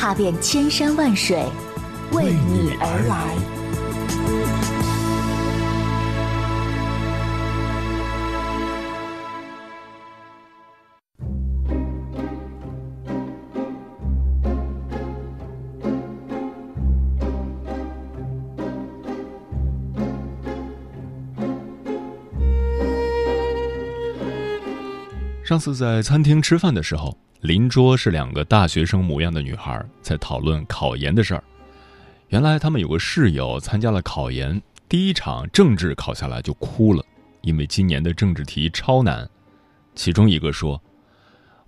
踏遍千山万水，为你而来。上次在餐厅吃饭的时候，邻桌是两个大学生模样的女孩，在讨论考研的事儿。原来他们有个室友参加了考研，第一场政治考下来就哭了，因为今年的政治题超难。其中一个说：“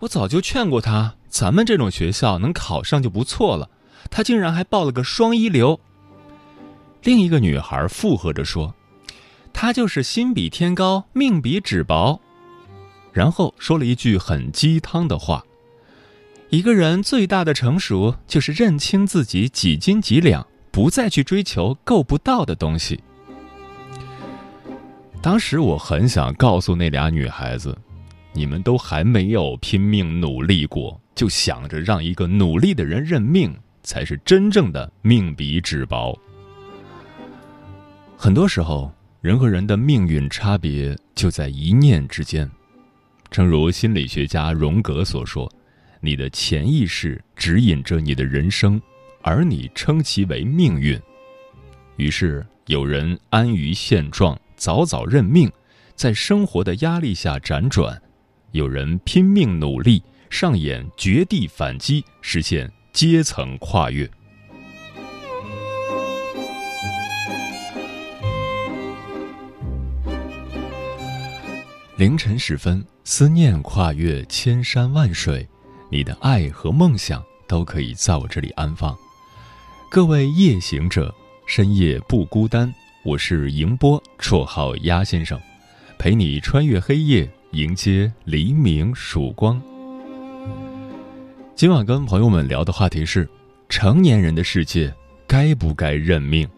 我早就劝过他，咱们这种学校能考上就不错了，他竟然还报了个双一流。”另一个女孩附和着说：“他就是心比天高，命比纸薄。”然后说了一句很鸡汤的话：“一个人最大的成熟，就是认清自己几斤几两，不再去追求够不到的东西。”当时我很想告诉那俩女孩子：“你们都还没有拼命努力过，就想着让一个努力的人认命，才是真正的命比纸薄。”很多时候，人和人的命运差别就在一念之间。正如心理学家荣格所说：“你的潜意识指引着你的人生，而你称其为命运。”于是，有人安于现状，早早认命，在生活的压力下辗转；有人拼命努力，上演绝地反击，实现阶层跨越。凌晨时分，思念跨越千山万水，你的爱和梦想都可以在我这里安放。各位夜行者，深夜不孤单。我是迎波，绰号鸭先生，陪你穿越黑夜，迎接黎明曙光。今晚跟朋友们聊的话题是：成年人的世界该不该认命？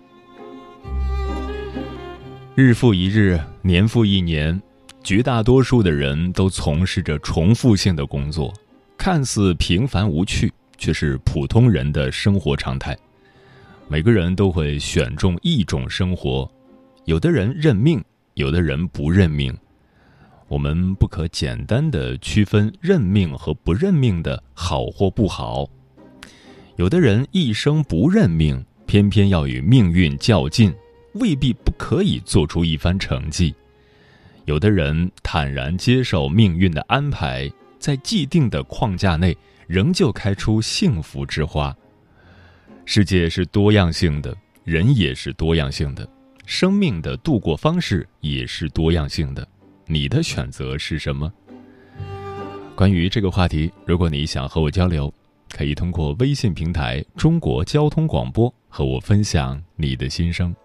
日复一日，年复一年。绝大多数的人都从事着重复性的工作，看似平凡无趣，却是普通人的生活常态。每个人都会选中一种生活，有的人认命，有的人不认命。我们不可简单的区分认命和不认命的好或不好。有的人一生不认命，偏偏要与命运较劲，未必不可以做出一番成绩。有的人坦然接受命运的安排，在既定的框架内，仍旧开出幸福之花。世界是多样性的，人也是多样性的，生命的度过方式也是多样性的。你的选择是什么？关于这个话题，如果你想和我交流，可以通过微信平台“中国交通广播”和我分享你的心声。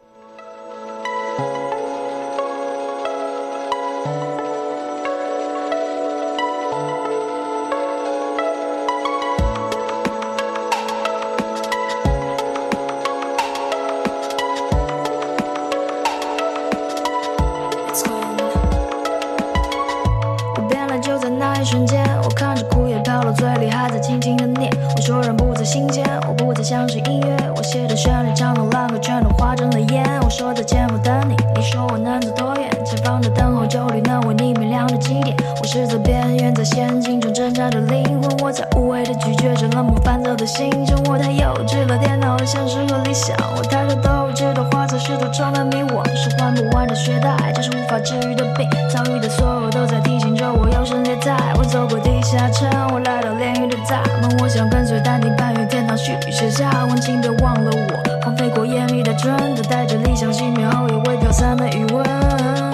挣扎的灵魂，我在无谓的拒绝着冷漠烦躁的心中。我太幼稚了，颠倒了现实和理想。我太多斗志的花才试图充满迷惘，是还不完的血带，这是无法治愈的病。遭遇的所有都在提醒着我要胜劣汰。我走过地下城，我来到炼狱的大门，我想跟随丹顶攀越天堂，许写下文，请别忘了我。荒废过严密的准则，带着理想熄灭后也未飘散的余温。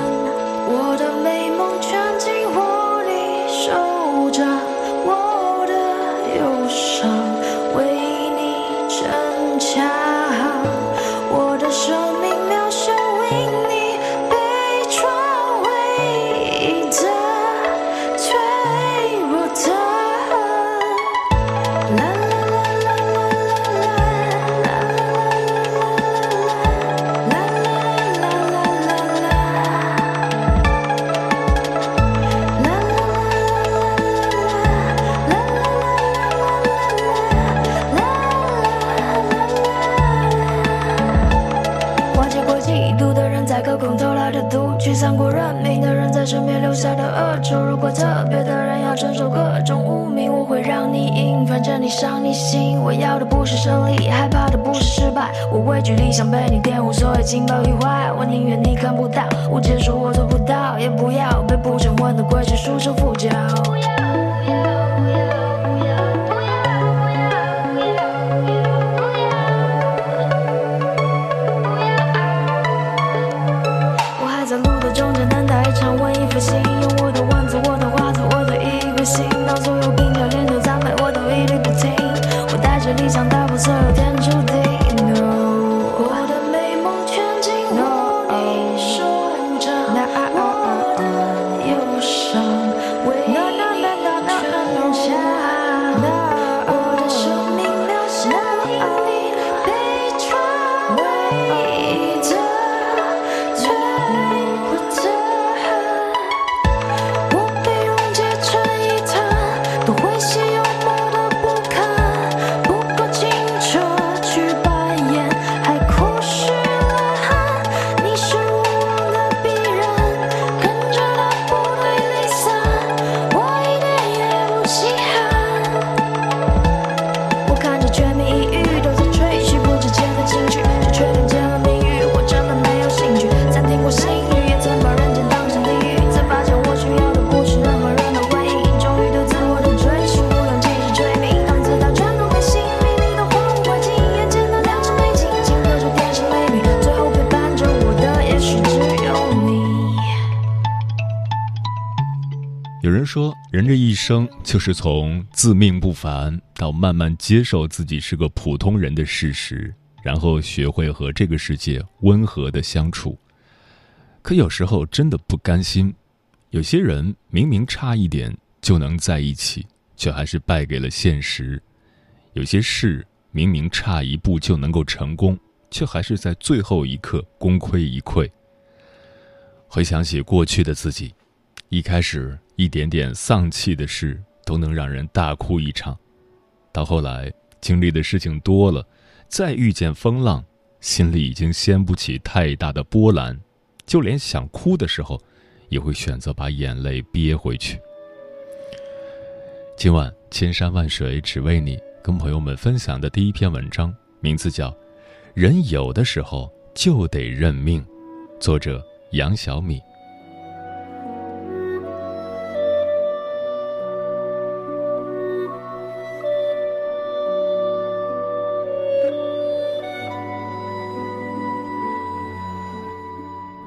着理想打破所有天注定。人，这一生就是从自命不凡到慢慢接受自己是个普通人的事实，然后学会和这个世界温和的相处。可有时候真的不甘心，有些人明明差一点就能在一起，却还是败给了现实；有些事明明差一步就能够成功，却还是在最后一刻功亏一篑。回想起过去的自己，一开始一点点丧气的事都能让人大哭一场，到后来经历的事情多了，再遇见风浪，心里已经掀不起太大的波澜，就连想哭的时候，也会选择把眼泪憋回去。今晚千山万水只为你，跟朋友们分享的第一篇文章，名字叫《人有的时候就得认命》，作者杨小米。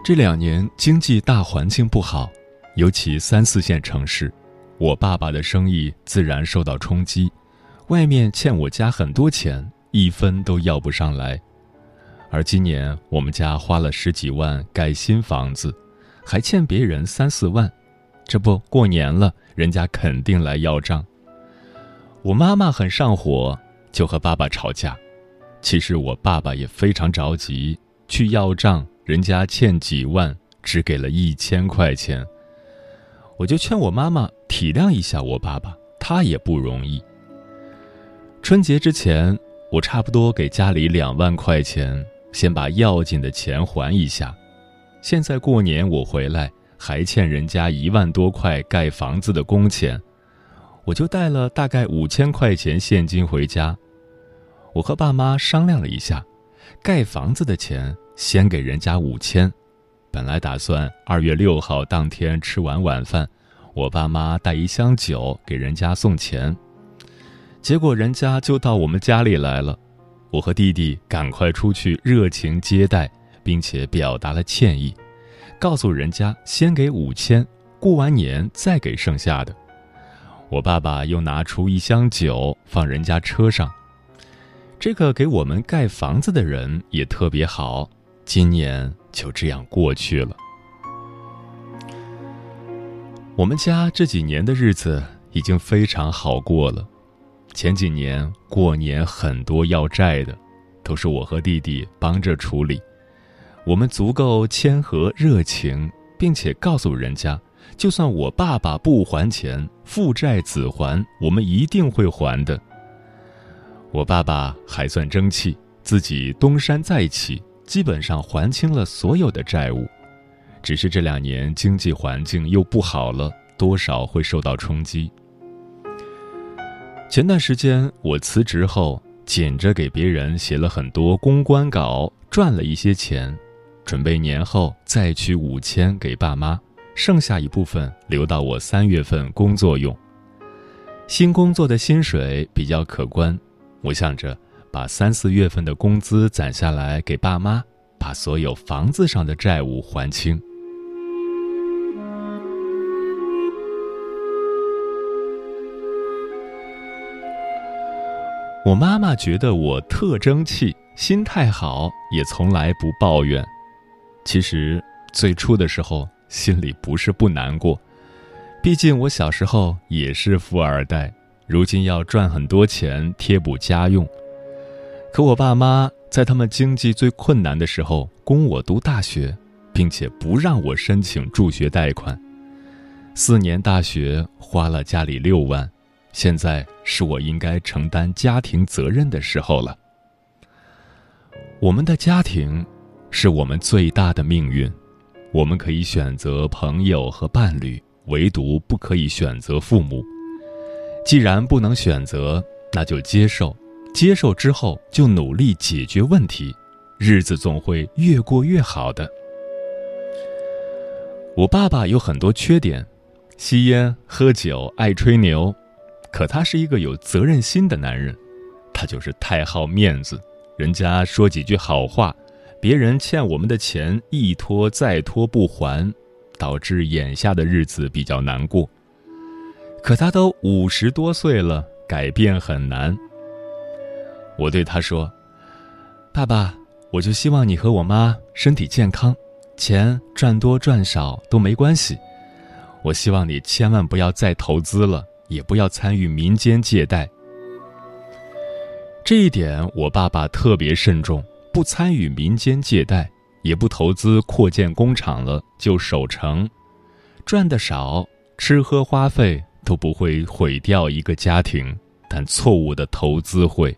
这两年经济大环境不好，尤其三四线城市，我爸爸的生意自然受到冲击，外面欠我家很多钱，一分都要不上来。而今年我们家花了十几万盖新房子，还欠别人三四万，这不过年了，人家肯定来要账。我妈妈很上火，就和爸爸吵架。其实我爸爸也非常着急，去要账。人家欠几万，只给了一千块钱，我就劝我妈妈体谅一下我爸爸，他也不容易。春节之前，我差不多给家里两万块钱，先把要紧的钱还一下。现在过年我回来，还欠人家一万多块盖房子的工钱，我就带了大概五千块钱现金回家。我和爸妈商量了一下，盖房子的钱。先给人家五千，本来打算二月六号当天吃完晚饭，我爸妈带一箱酒给人家送钱。结果人家就到我们家里来了，我和弟弟赶快出去热情接待，并且表达了歉意，告诉人家先给五千，过完年再给剩下的。我爸爸又拿出一箱酒放人家车上。这个给我们盖房子的人也特别好。今年就这样过去了。我们家这几年的日子已经非常好过了。前几年过年很多要债的，都是我和弟弟帮着处理。我们足够谦和热情，并且告诉人家，就算我爸爸不还钱，父债子还，我们一定会还的。我爸爸还算争气，自己东山再起。基本上还清了所有的债务，只是这两年经济环境又不好了，多少会受到冲击。前段时间我辞职后，紧着给别人写了很多公关稿，赚了一些钱，准备年后再取五千给爸妈，剩下一部分留到我三月份工作用。新工作的薪水比较可观，我想着把三四月份的工资攒下来给爸妈，把所有房子上的债务还清。我妈妈觉得我特争气，心态好，也从来不抱怨。其实最初的时候心里不是不难过，毕竟我小时候也是富二代，如今要赚很多钱贴补家用。可我爸妈在他们经济最困难的时候供我读大学，并且不让我申请助学贷款，四年大学花了家里六万。现在是我应该承担家庭责任的时候了。我们的家庭是我们最大的命运，我们可以选择朋友和伴侣，唯独不可以选择父母。既然不能选择，那就接受，接受之后就努力解决问题，日子总会越过越好的。我爸爸有很多缺点，吸烟、喝酒、爱吹牛。可他是一个有责任心的男人，他就是太好面子，人家说几句好话，别人欠我们的钱一拖再拖不还，导致眼下的日子比较难过。可他都五十多岁了，改变很难。我对他说：“爸爸，我就希望你和我妈身体健康，钱赚多赚少都没关系。我希望你千万不要再投资了。”也不要参与民间借贷，这一点我爸爸特别慎重，不参与民间借贷，也不投资扩建工厂了，就守成，赚的少，吃喝花费都不会毁掉一个家庭，但错误的投资会。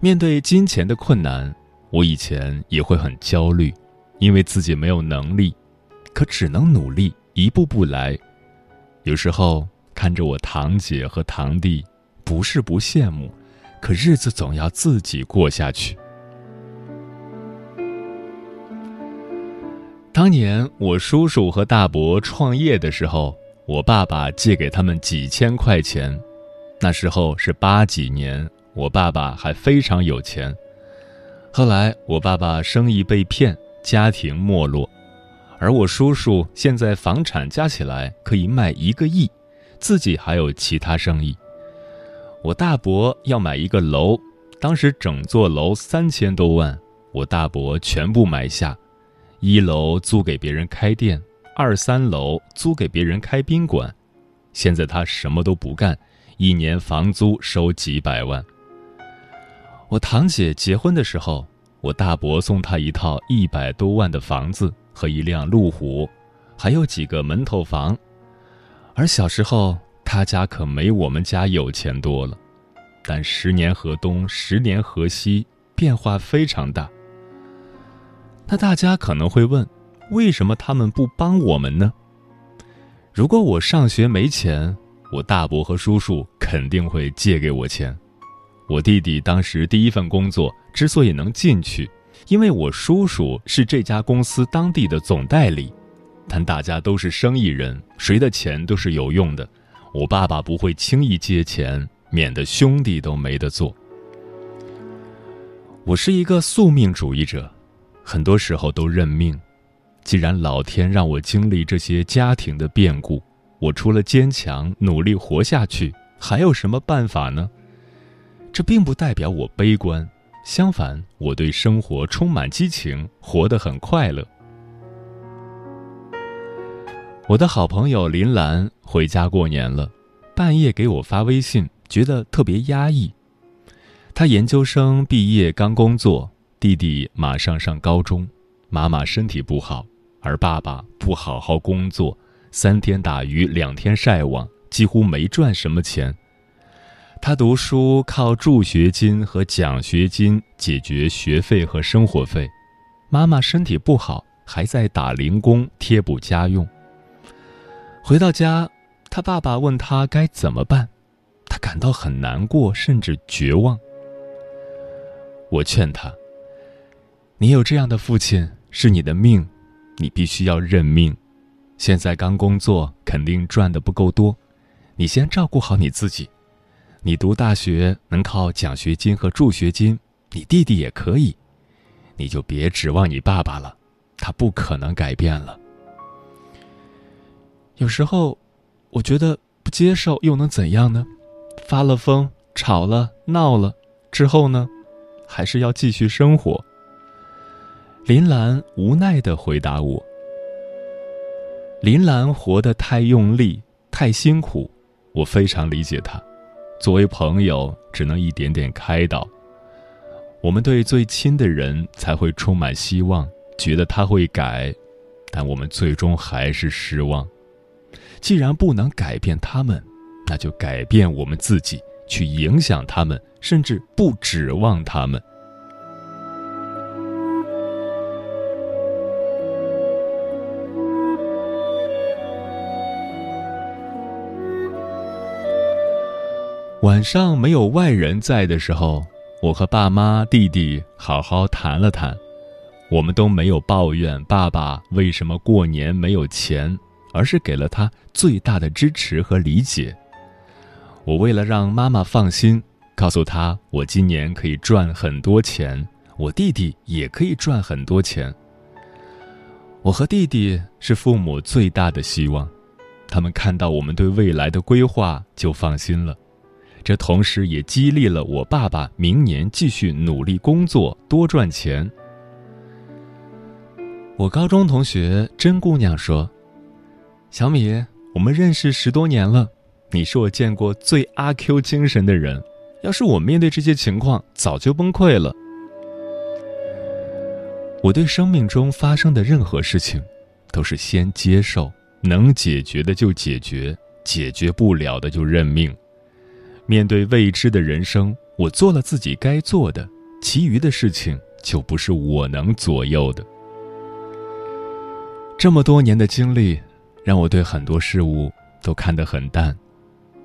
面对金钱的困难，我以前也会很焦虑，因为自己没有能力，可只能努力，一步步来，有时候。看着我堂姐和堂弟，不是不羡慕，可日子总要自己过下去。当年我叔叔和大伯创业的时候，我爸爸借给他们几千块钱，那时候是八几年，我爸爸还非常有钱。后来我爸爸生意被骗，家庭没落，而我叔叔现在房产加起来可以卖一个亿。自己还有其他生意。我大伯要买一个楼，当时整座楼三千多万，我大伯全部买下。一楼租给别人开店，二三楼租给别人开宾馆。现在他什么都不干，一年房租收几百万。我堂姐结婚的时候，我大伯送她一套一百多万的房子和一辆路虎，还有几个门头房。而小时候，他家可没我们家有钱多了，但十年河东，十年河西，变化非常大。那大家可能会问，为什么他们不帮我们呢？如果我上学没钱，我大伯和叔叔肯定会借给我钱。我弟弟当时第一份工作之所以能进去，因为我叔叔是这家公司当地的总代理。但大家都是生意人，谁的钱都是有用的。我爸爸不会轻易借钱，免得兄弟都没得做。我是一个宿命主义者，很多时候都认命。既然老天让我经历这些家庭的变故，我除了坚强努力活下去，还有什么办法呢？这并不代表我悲观，相反，我对生活充满激情，活得很快乐。我的好朋友林兰回家过年了，半夜给我发微信，觉得特别压抑。她研究生毕业刚工作，弟弟马上上高中，妈妈身体不好，而爸爸不好好工作，三天打鱼两天晒网，几乎没赚什么钱。他读书靠助学金和奖学金解决学费和生活费，妈妈身体不好，还在打零工贴补家用。回到家，他爸爸问他该怎么办，他感到很难过，甚至绝望。我劝他：“你有这样的父亲是你的命，你必须要认命。现在刚工作，肯定赚的不够多，你先照顾好你自己。你读大学能靠奖学金和助学金，你弟弟也可以，你就别指望你爸爸了，他不可能改变了。有时候，我觉得不接受又能怎样呢？发了疯，吵了，闹了，之后呢？”还是要继续生活。林兰无奈的回答我：“林兰活得太用力，太辛苦，我非常理解她。作为朋友，只能一点点开导。我们对最亲的人才会充满希望，觉得他会改，但我们最终还是失望。既然不能改变他们，那就改变我们自己。”去影响他们，甚至不指望他们。晚上没有外人在的时候，我和爸妈、弟弟好好谈了谈，我们都没有抱怨爸爸为什么过年没有钱，而是给了他最大的支持和理解。我为了让妈妈放心，告诉她我今年可以赚很多钱，我弟弟也可以赚很多钱。我和弟弟是父母最大的希望，他们看到我们对未来的规划就放心了。这同时也激励了我爸爸明年继续努力工作，多赚钱。我高中同学甄姑娘说：“小米，我们认识十多年了。”你是我见过最阿 Q 精神的人，要是我面对这些情况，早就崩溃了。我对生命中发生的任何事情，都是先接受，能解决的就解决，解决不了的就认命。面对未知的人生，我做了自己该做的，其余的事情就不是我能左右的。这么多年的经历，让我对很多事物都看得很淡。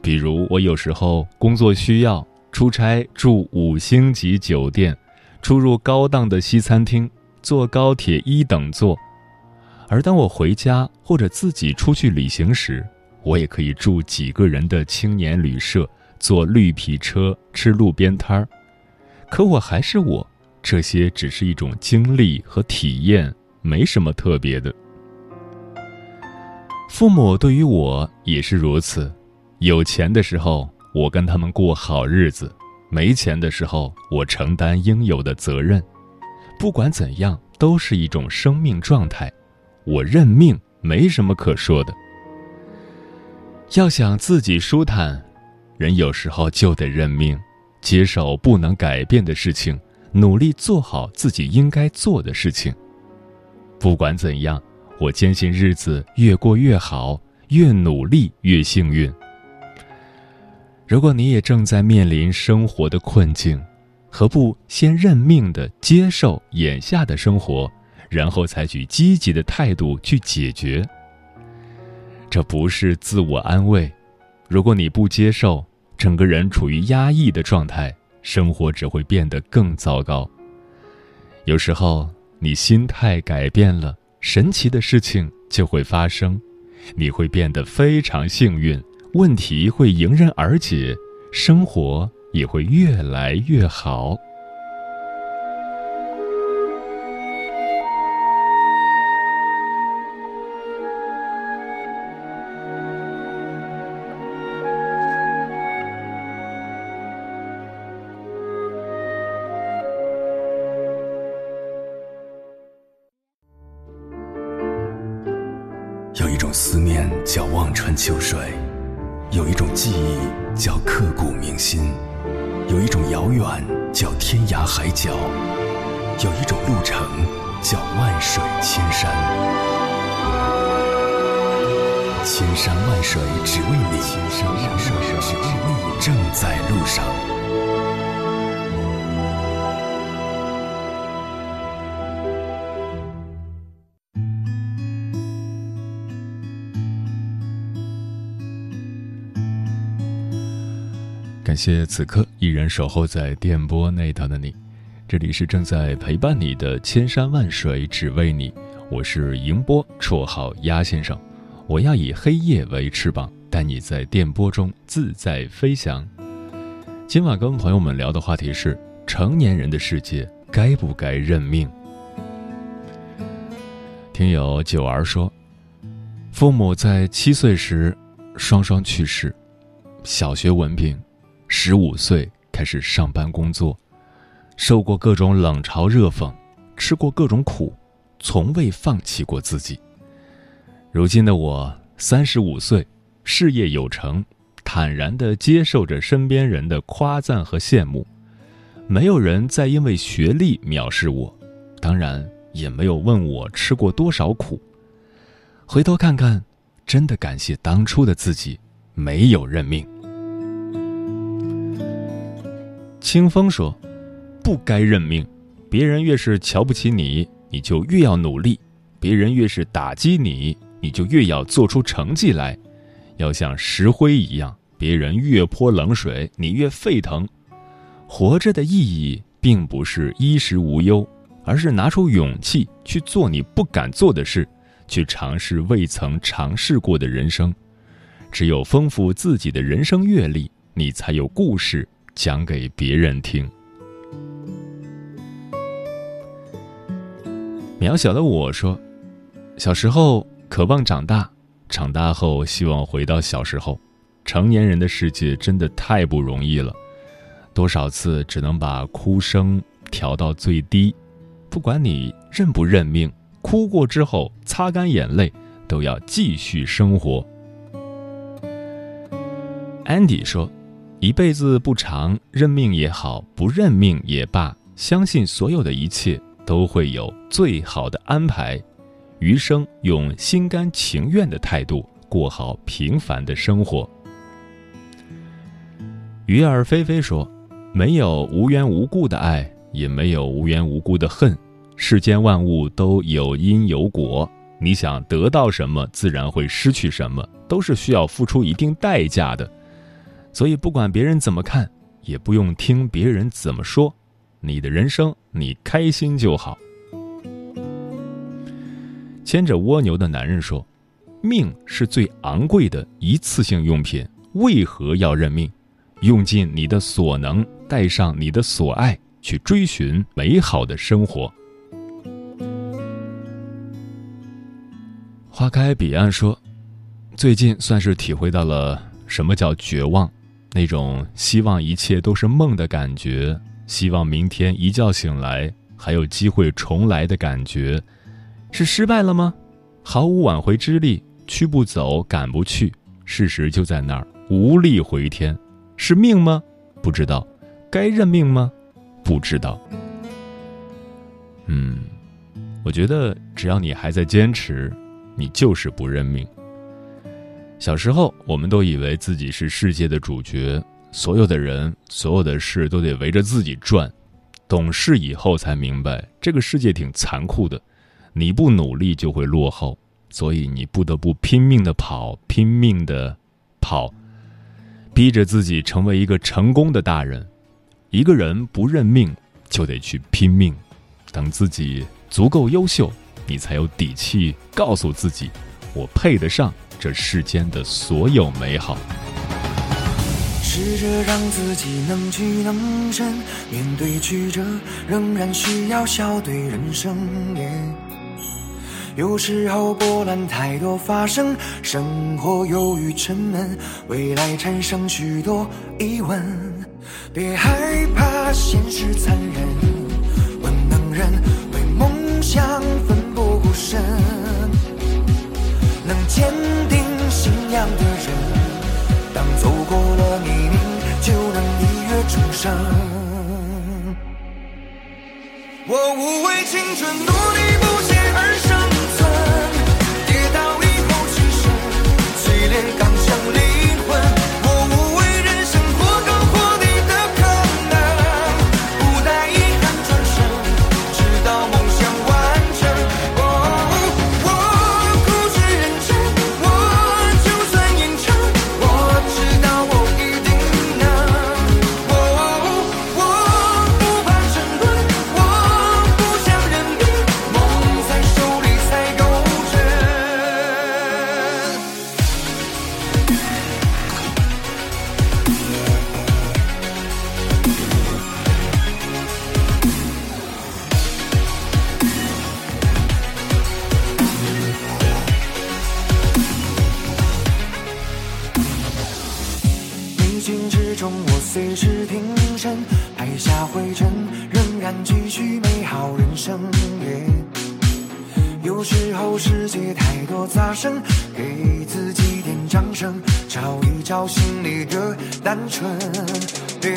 比如，我有时候工作需要出差住五星级酒店，出入高档的西餐厅，坐高铁一等座；而当我回家或者自己出去旅行时，我也可以住几个人的青年旅社，坐绿皮车，吃路边摊儿。可我还是我，这些只是一种经历和体验，没什么特别的。父母对于我也是如此。有钱的时候，我跟他们过好日子；没钱的时候，我承担应有的责任。不管怎样，都是一种生命状态。我认命，没什么可说的。要想自己舒坦，人有时候就得认命，接受不能改变的事情，努力做好自己应该做的事情。不管怎样，我坚信日子越过越好，越努力越幸运。如果你也正在面临生活的困境，何不先认命的接受眼下的生活，然后采取积极的态度去解决？这不是自我安慰。如果你不接受，整个人处于压抑的状态，生活只会变得更糟糕。有时候，你心态改变了，神奇的事情就会发生，你会变得非常幸运。问题会迎刃而解，生活也会越来越好。感谢此刻依然守候在电波那头的你，这里是正在陪伴你的千山万水只为你，我是迎波，绰号鸭先生，我要以黑夜为翅膀，带你在电波中自在飞翔。今晚跟朋友们聊的话题是：成年人的世界该不该认命？听友九儿说，父母在七岁时双双去世，小学文凭，十五岁开始上班工作，受过各种冷嘲热讽，吃过各种苦，从未放弃过自己。如今的我三十五岁，事业有成，坦然地接受着身边人的夸赞和羡慕，没有人再因为学历藐视我，当然。也没有问我吃过多少苦。回头看看，真的感谢当初的自己，没有认命。清风说：“不该认命，别人越是瞧不起你，你就越要努力；别人越是打击你，你就越要做出成绩来。要像石灰一样，别人越泼冷水，你越沸腾。活着的意义，并不是衣食无忧。”而是拿出勇气去做你不敢做的事，去尝试未曾尝试过的人生。只有丰富自己的人生阅历，你才有故事讲给别人听。渺小的我说：“小时候渴望长大，长大后希望回到小时候。成年人的世界真的太不容易了，多少次只能把哭声调到最低。”不管你认不认命，哭过之后擦干眼泪，都要继续生活。安迪说：“一辈子不长，认命也好，不认命也罢，相信所有的一切都会有最好的安排。余生用心甘情愿的态度过好平凡的生活。”鱼儿飞飞说：“没有无缘无故的爱。”也没有无缘无故的恨，世间万物都有因有果，你想得到什么，自然会失去什么，都是需要付出一定代价的。所以，不管别人怎么看，也不用听别人怎么说，你的人生你开心就好。牵着蜗牛的男人说：“命是最昂贵的一次性用品，为何要认命？用尽你的所能，带上你的所爱。”去追寻美好的生活。花开彼岸说：“最近算是体会到了什么叫绝望，那种希望一切都是梦的感觉，希望明天一觉醒来还有机会重来的感觉，是失败了吗？毫无挽回之力，去不走，赶不去，事实就在那儿，无力回天，是命吗？不知道，该认命吗？”不知道，嗯，我觉得只要你还在坚持，你就是不认命。小时候，我们都以为自己是世界的主角，所有的人、所有的事都得围着自己转。懂事以后才明白，这个世界挺残酷的，你不努力就会落后，所以你不得不拼命的跑，拼命的跑，逼着自己成为一个成功的大人。一个人不认命，就得去拼命。等自己足够优秀，你才有底气告诉自己：“我配得上这世间的所有美好。”试着让自己能屈能伸，面对曲折，仍然需要笑对人生。有时候波澜太多发生，生活忧郁沉闷，未来产生许多疑问。别害怕，现实残忍。问能人为梦想样的人，当走过了泥泞，就能一跃重生。我无畏青春，努力不随时停身，拍下灰尘，仍然继续美好人生。有时候世界太多杂声，给自己点掌声，找一找心里的单纯。别